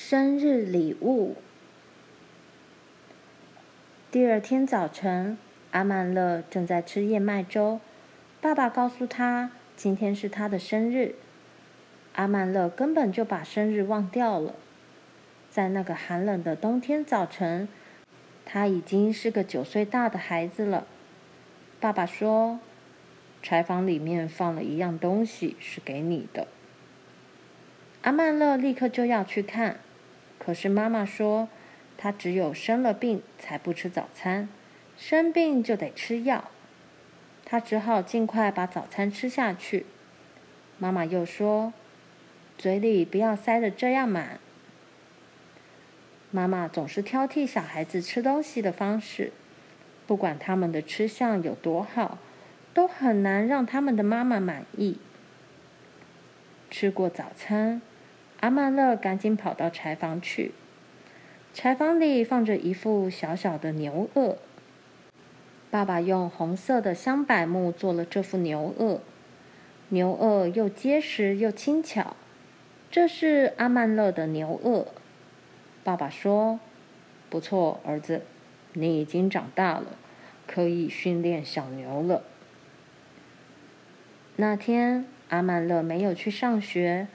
生日礼物。第二天早晨，阿曼乐正在吃燕麦粥。爸爸告诉他，今天是他的生日。阿曼乐根本就把生日忘掉了。在那个寒冷的冬天早晨，他已经是个九岁大的孩子了。爸爸说：“柴房里面放了一样东西，是给你的。”阿曼乐立刻就要去看，可是妈妈说。他只有生了病才不吃早餐，生病就得吃药。他只好尽快把早餐吃下去。妈妈又说：“嘴里不要塞得这样满。”妈妈总是挑剔小孩子吃东西的方式，不管他们的吃相有多好，都很难让他们的妈妈满意。吃过早餐，阿曼勒赶紧跑到柴房去。柴房里放着一副小小的牛轭。爸爸用红色的香柏木做了这副牛轭，牛轭又结实又轻巧。这是阿曼勒的牛轭。爸爸说：“不错，儿子，你已经长大了，可以训练小牛了。”那天，阿曼勒没有去上学。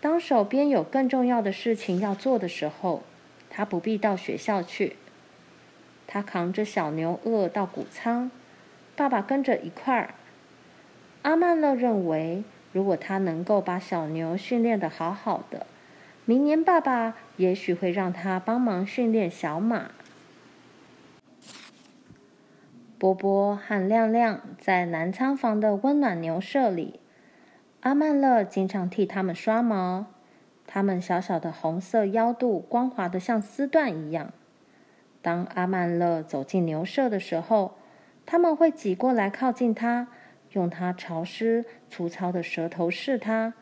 当手边有更重要的事情要做的时候，他不必到学校去，他扛着小牛轭到谷仓，爸爸跟着一块儿。阿曼乐认为，如果他能够把小牛训练得好好的，明年爸爸也许会让他帮忙训练小马。波波和亮亮在南仓房的温暖牛舍里，阿曼乐经常替他们刷毛。它们小小的红色腰肚，光滑的像丝缎一样。当阿曼乐走进牛舍的时候，他们会挤过来靠近它，用它潮湿粗糙的舌头试它。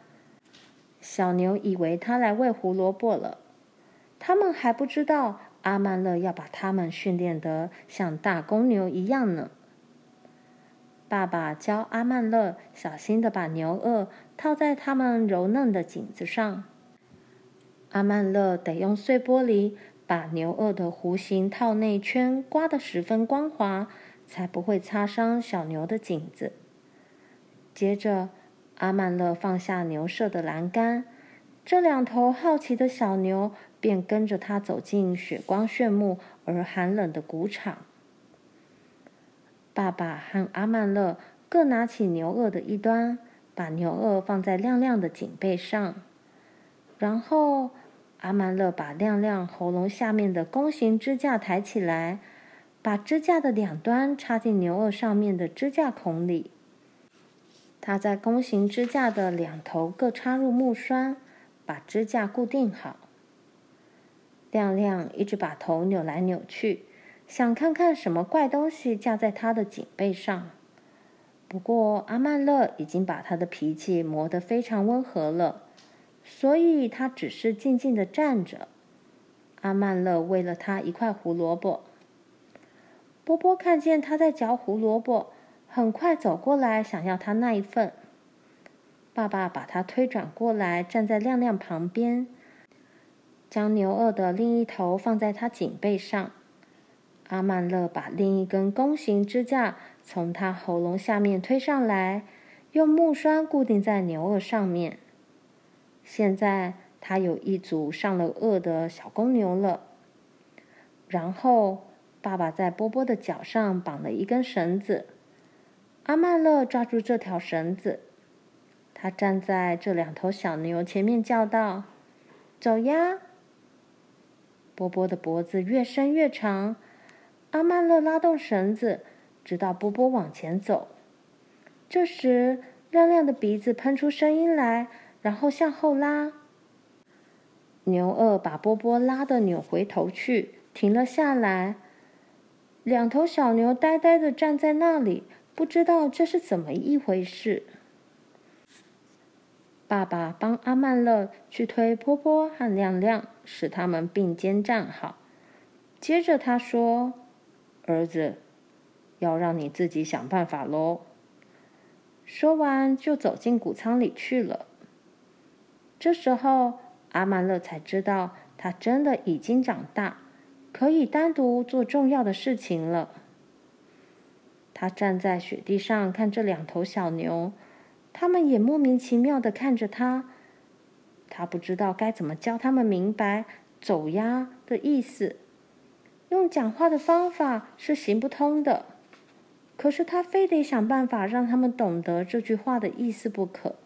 小牛以为它来喂胡萝卜了，他们还不知道阿曼乐要把它们训练得像大公牛一样呢。爸爸教阿曼勒小心地把牛轭套在它们柔嫩的颈子上。阿曼勒得用碎玻璃把牛轭的弧形套内圈刮得十分光滑，才不会擦伤小牛的颈子。接着，阿曼勒放下牛舍的栏杆，这两头好奇的小牛便跟着他走进雪光炫目而寒冷的谷场。爸爸和阿曼乐各拿起牛轭的一端，把牛轭放在亮亮的颈背上。然后，阿曼乐把亮亮喉咙下面的弓形支架抬起来，把支架的两端插进牛轭上面的支架孔里。他在弓形支架的两头各插入木栓，把支架固定好。亮亮一直把头扭来扭去，想看看什么怪东西架在他的颈背上。不过，阿曼乐已经把他的脾气磨得非常温和了。所以他只是静静地站着。阿曼乐喂了他一块胡萝卜。波波看见他在嚼胡萝卜，很快走过来想要他那一份。爸爸把他推转过来，站在亮亮旁边，将牛轭的另一头放在他颈背上。阿曼勒把另一根弓形支架从他喉咙下面推上来，用木栓固定在牛轭上面。现在他有一组上了顎的小公牛了。然后，爸爸在波波的脚上绑了一根绳子。阿曼勒抓住这条绳子，他站在这两头小牛前面叫道：“走呀！”波波的脖子越伸越长，阿曼乐拉动绳子，直到波波往前走。这时，亮亮的鼻子喷出声音来。然后向后拉，牛二把波波拉得扭回头去，停了下来。两头小牛呆呆地站在那里，不知道这是怎么一回事。爸爸帮阿曼乐去推波波和亮亮，使他们并肩站好。接着他说：“儿子，要让你自己想办法喽。”说完就走进谷仓里去了。这时候，阿曼乐才知道他真的已经长大，可以单独做重要的事情了。他站在雪地上看这两头小牛，他们也莫名其妙地看着他。他不知道该怎么教他们明白“走呀”的意思，用讲话的方法是行不通的。可是他非得想办法让他们懂得这句话的意思不可。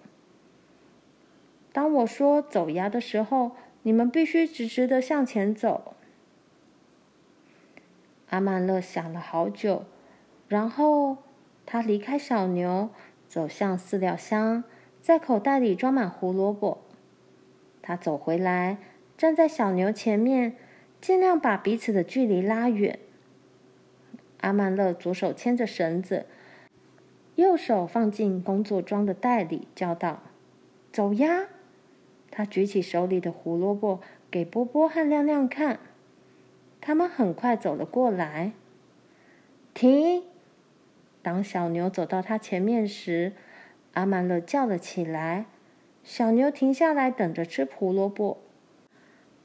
当我说“走呀”的时候，你们必须直直的向前走。阿曼勒想了好久，然后他离开小牛，走向饲料箱，在口袋里装满胡萝卜。他走回来，站在小牛前面，尽量把彼此的距离拉远。阿曼勒左手牵着绳子，右手放进工作装的袋里，叫道：“走呀！”他举起手里的胡萝卜给波波和亮亮看，他们很快走了过来。停！当小牛走到他前面时，阿曼勒叫了起来。小牛停下来，等着吃胡萝卜。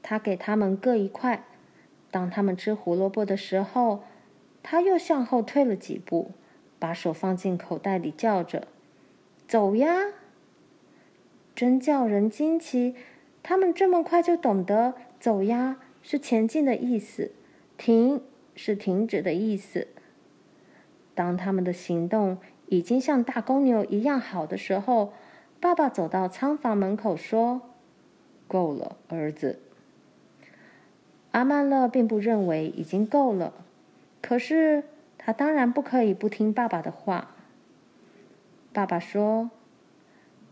他给他们各一块。当他们吃胡萝卜的时候，他又向后退了几步，把手放进口袋里，叫着：“走呀！”真叫人惊奇，他们这么快就懂得“走呀”是前进的意思，“停”是停止的意思。当他们的行动已经像大公牛一样好的时候，爸爸走到仓房门口说：“够了，儿子。”阿曼勒并不认为已经够了，可是他当然不可以不听爸爸的话。爸爸说。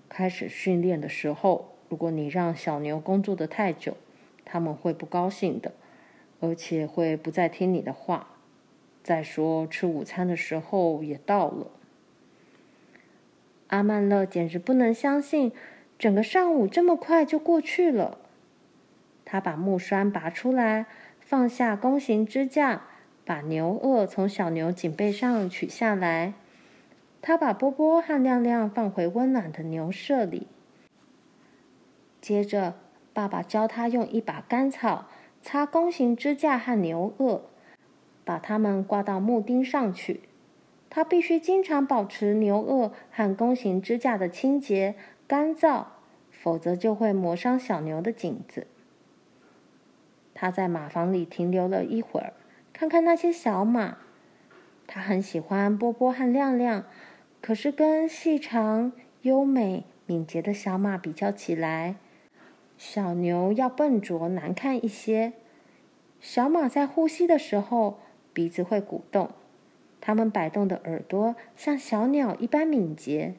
开始训练的时候，如果你让小牛工作得太久，他们会不高兴的，而且会不再听你的话。再说，吃午餐的时候也到了。阿曼勒简直不能相信，整个上午这么快就过去了。他把木栓拔出来，放下弓形支架，把牛顎从小牛颈背上取下来。他把波波和亮亮放回温暖的牛舍里。接着，爸爸教他用一把干草擦弓形支架和牛顎，把它们挂到木钉上去。他必须经常保持牛顎和弓形支架的清洁、干燥，否则就会磨伤小牛的颈子。他在马房里停留了一会儿，看看那些小马。他很喜欢波波和亮亮。可是，跟细长、优美、敏捷的小马比较起来，小牛要笨拙难看一些。小马在呼吸的时候，鼻子会鼓动；它们摆动的耳朵像小鸟一般敏捷；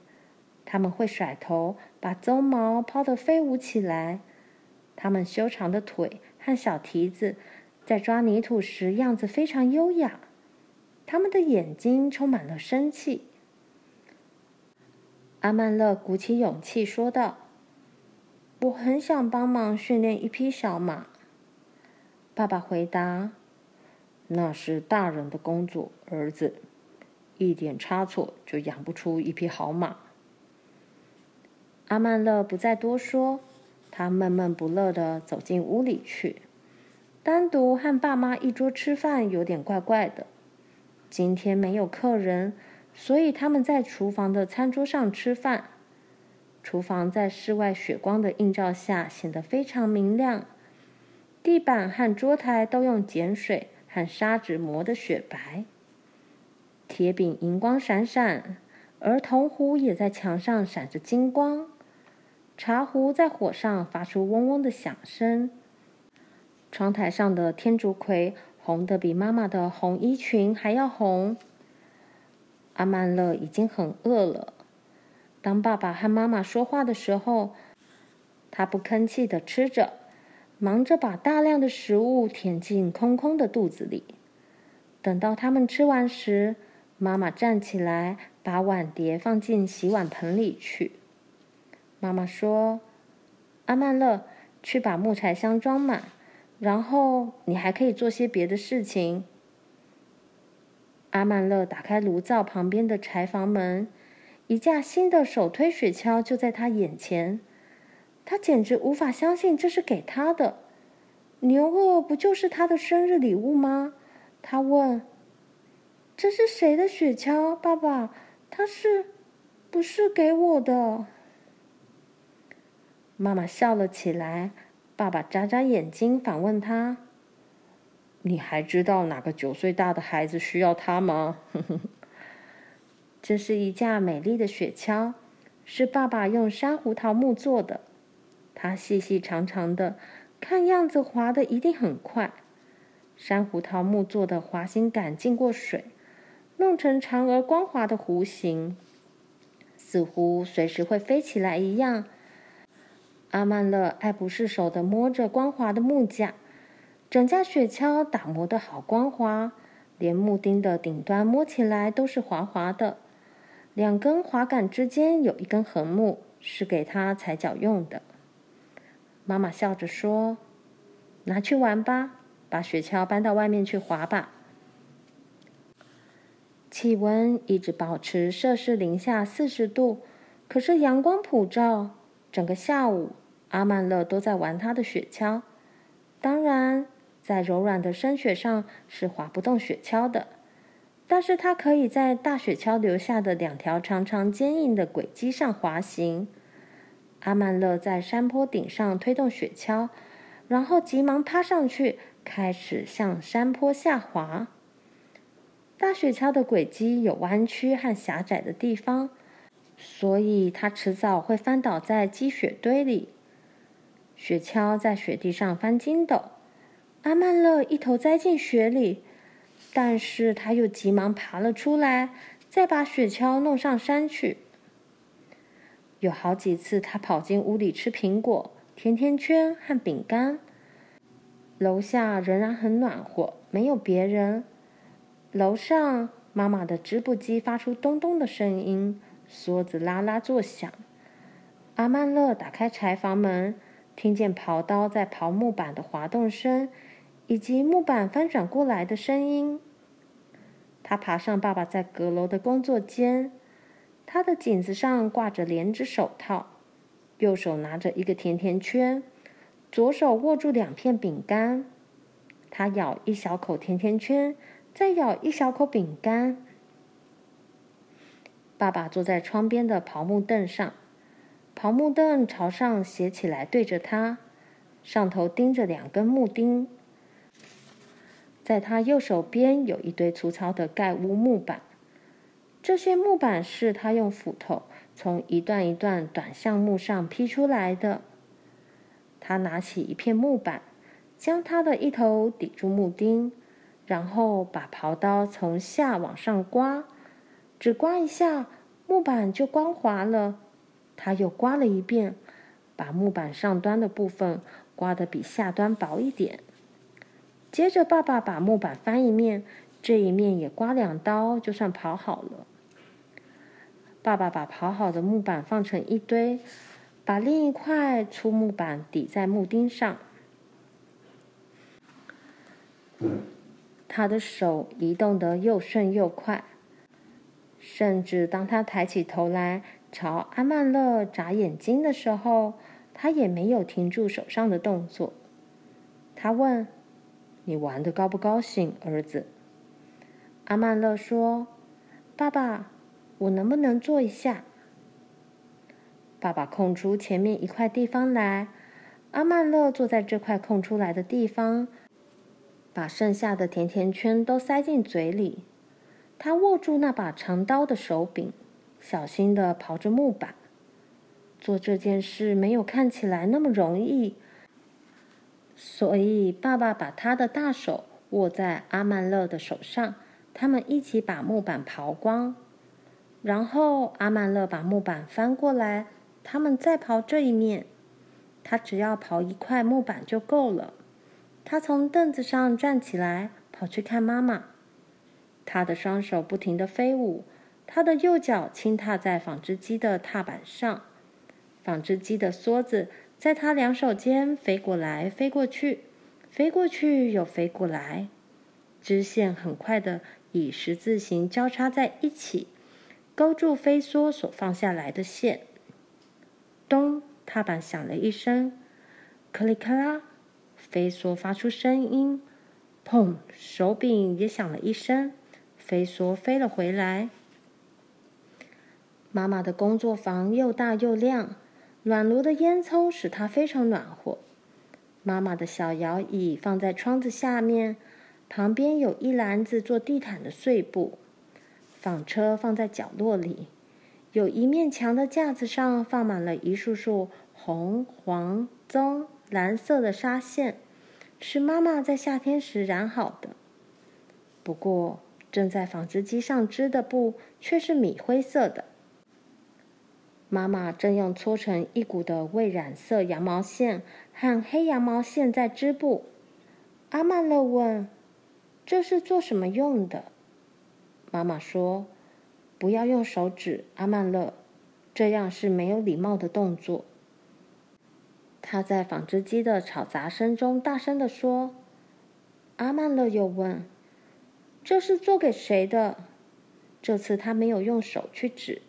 它们会甩头，把鬃毛抛得飞舞起来；它们修长的腿和小蹄子在抓泥土时样子非常优雅；他们的眼睛充满了生气。阿曼勒鼓起勇气说道：“我很想帮忙训练一匹小马。”爸爸回答：“那是大人的工作，儿子。一点差错就养不出一匹好马。”阿曼勒不再多说，他闷闷不乐地走进屋里去。单独和爸妈一桌吃饭有点怪怪的。今天没有客人。所以他们在厨房的餐桌上吃饭。厨房在室外雪光的映照下显得非常明亮，地板和桌台都用碱水和砂纸磨得雪白。铁饼银光闪闪，而铜壶也在墙上闪着金光。茶壶在火上发出嗡嗡的响声。窗台上的天竺葵红得比妈妈的红衣裙还要红。阿曼勒已经很饿了。当爸爸和妈妈说话的时候，他不吭气的吃着，忙着把大量的食物填进空空的肚子里。等到他们吃完时，妈妈站起来，把碗碟放进洗碗盆里去。妈妈说：“阿曼勒，去把木柴箱装满，然后你还可以做些别的事情。”阿曼勒打开炉灶旁边的柴房门，一架新的手推雪橇就在他眼前。他简直无法相信这是给他的。牛轭不就是他的生日礼物吗？他问：“这是谁的雪橇，爸爸？他是不是给我的？”妈妈笑了起来。爸爸眨眨眼睛，反问他：“你还知道哪个九岁大的孩子需要它吗？” 这是一架美丽的雪橇，是爸爸用珊瑚桃木做的。它细细长长的，看样子滑得一定很快。珊瑚桃木做的滑行杆浸过水，弄成长而光滑的弧形，似乎随时会飞起来一样。阿曼勒爱不释手地摸着光滑的木架，整架雪橇打磨得好光滑，连木钉的顶端摸起来都是滑滑的。两根滑杆之间有一根横木，是给他踩脚用的。妈妈笑着说：“拿去玩吧，把雪橇搬到外面去滑吧。”气温一直保持摄氏零下四十度，可是阳光普照。整个下午，阿曼乐都在玩他的雪橇。当然，在柔软的深雪上是滑不动雪橇的，但是他可以在大雪橇留下的两条长长坚硬的轨迹上滑行。阿曼乐在山坡顶上推动雪橇，然后急忙趴上去，开始向山坡下滑。大雪橇的轨迹有弯曲和狭窄的地方。所以，他迟早会翻倒在积雪堆里。雪橇在雪地上翻筋斗，阿曼乐一头栽进雪里，但是他又急忙爬了出来，再把雪橇弄上山去。有好几次，他跑进屋里吃苹果、甜甜圈和饼干。楼下仍然很暖和，没有别人。楼上，妈妈的织布机发出咚咚的声音。梭子啦啦作响，阿曼乐打开柴房门，听见刨刀在刨木板的滑动声，以及木板翻转过来的声音。他爬上爸爸在阁楼的工作间，他的颈子上挂着连指手套，右手拿着一个甜甜圈，左手握住两片饼干。他咬一小口甜甜圈，再咬一小口饼干。爸爸坐在窗边的刨木凳上，刨木凳朝上斜起来对着他，上头钉着两根木钉。在他右手边有一堆粗糙的盖屋木板，这些木板是他用斧头从一段一段短橡木上劈出来的。他拿起一片木板，将它的一头抵住木钉，然后把刨刀从下往上刮。只刮一下，木板就光滑了。他又刮了一遍，把木板上端的部分刮得比下端薄一点。接着，爸爸把木板翻一面，这一面也刮两刀，就算刨好了。爸爸把刨好的木板放成一堆，把另一块粗木板抵在木钉上。他的手移动得又顺又快。甚至当他抬起头来朝阿曼乐眨眼睛的时候，他也没有停住手上的动作。他问：“你玩得高不高兴，儿子？”阿曼乐说：“爸爸，我能不能坐一下？”爸爸空出前面一块地方来，阿曼乐坐在这块空出来的地方，把剩下的甜甜圈都塞进嘴里。他握住那把长刀的手柄，小心地刨着木板。做这件事没有看起来那么容易，所以爸爸把他的大手握在阿曼乐的手上，他们一起把木板刨光。然后阿曼乐把木板翻过来，他们再刨这一面。他只要刨一块木板就够了。他从凳子上站起来，跑去看妈妈。他的双手不停地飞舞，他的右脚轻踏在纺织机的踏板上，纺织机的梭子在他两手间飞过来飞过去，飞过去又飞过来，织线很快地以十字形交叉在一起，勾住飞梭所放下来的线。咚！踏板响了一声，咔里咔啦，飞梭发出声音，砰！手柄也响了一声，飞梭飞了回来。妈妈的工作房又大又亮，暖炉的烟囱使她非常暖和。妈妈的小摇椅放在窗子下面，旁边有一篮子做地毯的碎布。纺车放在角落里，有一面墙的架子上放满了一束束红、黄、棕、蓝色的纱线，是妈妈在夏天时染好的。不过，正在纺织机上织的布却是米灰色的。妈妈正用搓成一股的未染色羊毛线和黑羊毛线在织布。阿曼勒问：“这是做什么用的？”妈妈说：“不要用手指，阿曼勒，这样是没有礼貌的动作。”她在纺织机的吵杂声中大声地说。阿曼勒又问：“这是做给谁的？”这次他没有用手去指。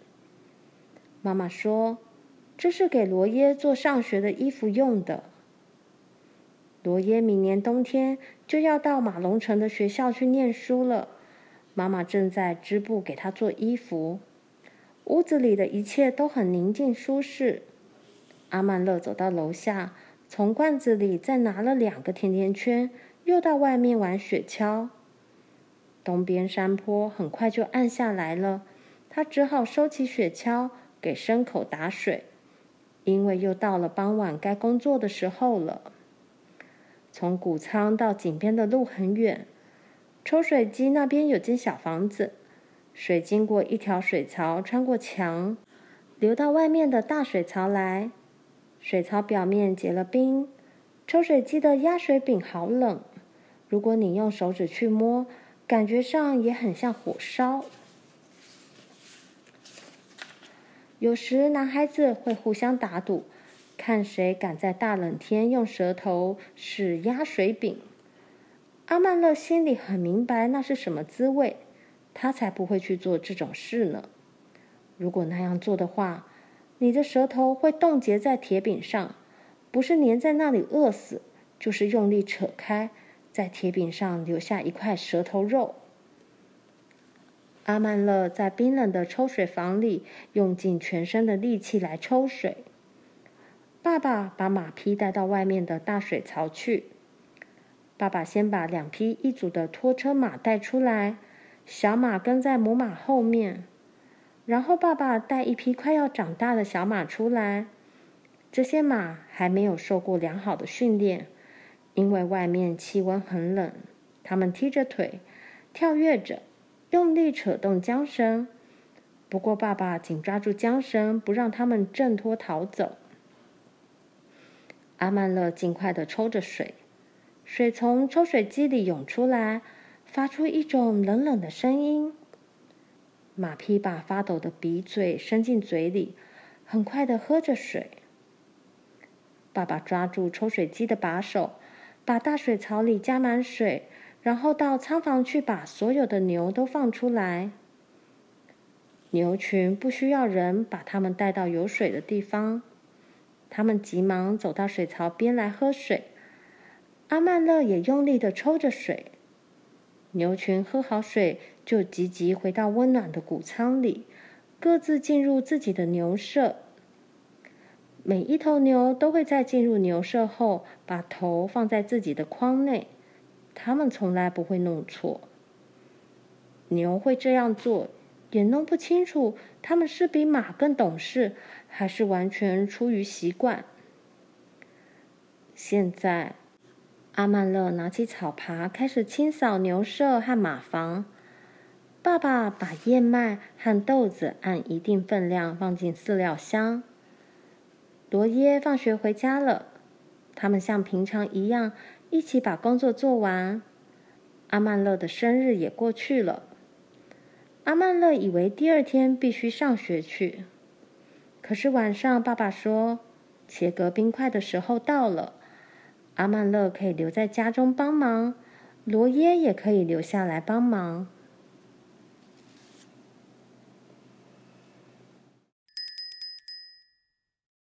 妈妈说：“这是给罗耶做上学的衣服用的。罗耶明年冬天就要到马龙城的学校去念书了。妈妈正在织布给他做衣服。屋子里的一切都很宁静舒适。”阿曼乐走到楼下，从罐子里再拿了两个甜甜圈，又到外面玩雪橇。东边山坡很快就暗下来了，他只好收起雪橇。给牲口打水，因为又到了傍晚该工作的时候了。从谷仓到井边的路很远，抽水机那边有间小房子，水经过一条水槽，穿过墙，流到外面的大水槽来。水槽表面结了冰，抽水机的压水柄好冷，如果你用手指去摸，感觉上也很像火烧。有时，男孩子会互相打赌，看谁敢在大冷天用舌头使压水柄。阿曼乐心里很明白那是什么滋味，他才不会去做这种事呢。如果那样做的话，你的舌头会冻结在铁饼上，不是粘在那里饿死，就是用力扯开，在铁柄上留下一块舌头肉。阿曼乐在冰冷的抽水房里用尽全身的力气来抽水。爸爸把马匹带到外面的大水槽去。爸爸先把两匹一组的拖车马带出来，小马跟在母马后面。然后爸爸带一匹快要长大的小马出来。这些马还没有受过良好的训练，因为外面气温很冷，他们踢着腿，跳跃着。用力扯动缰绳，不过爸爸紧抓住缰绳，不让他们挣脱逃走。阿曼乐尽快地抽着水，水从抽水机里涌出来，发出一种冷冷的声音。马匹把发抖的鼻嘴伸进嘴里，很快地喝着水。爸爸抓住抽水机的把手，把大水槽里加满水。然后到仓房去，把所有的牛都放出来。牛群不需要人把它们带到有水的地方，他们急忙走到水槽边来喝水。阿曼乐也用力地抽着水。牛群喝好水，就急急回到温暖的谷仓里，各自进入自己的牛舍。每一头牛都会在进入牛舍后，把头放在自己的筐内。他们从来不会弄错。牛会这样做，也弄不清楚他们是比马更懂事，还是完全出于习惯。现在，阿曼勒拿起草耙开始清扫牛舍和马房。爸爸把燕麦和豆子按一定分量放进饲料箱。罗耶放学回家了，他们像平常一样。一起把工作做完。阿曼乐的生日也过去了。阿曼乐以为第二天必须上学去，可是晚上爸爸说，切割冰块的时候到了。阿曼乐可以留在家中帮忙，罗耶也可以留下来帮忙。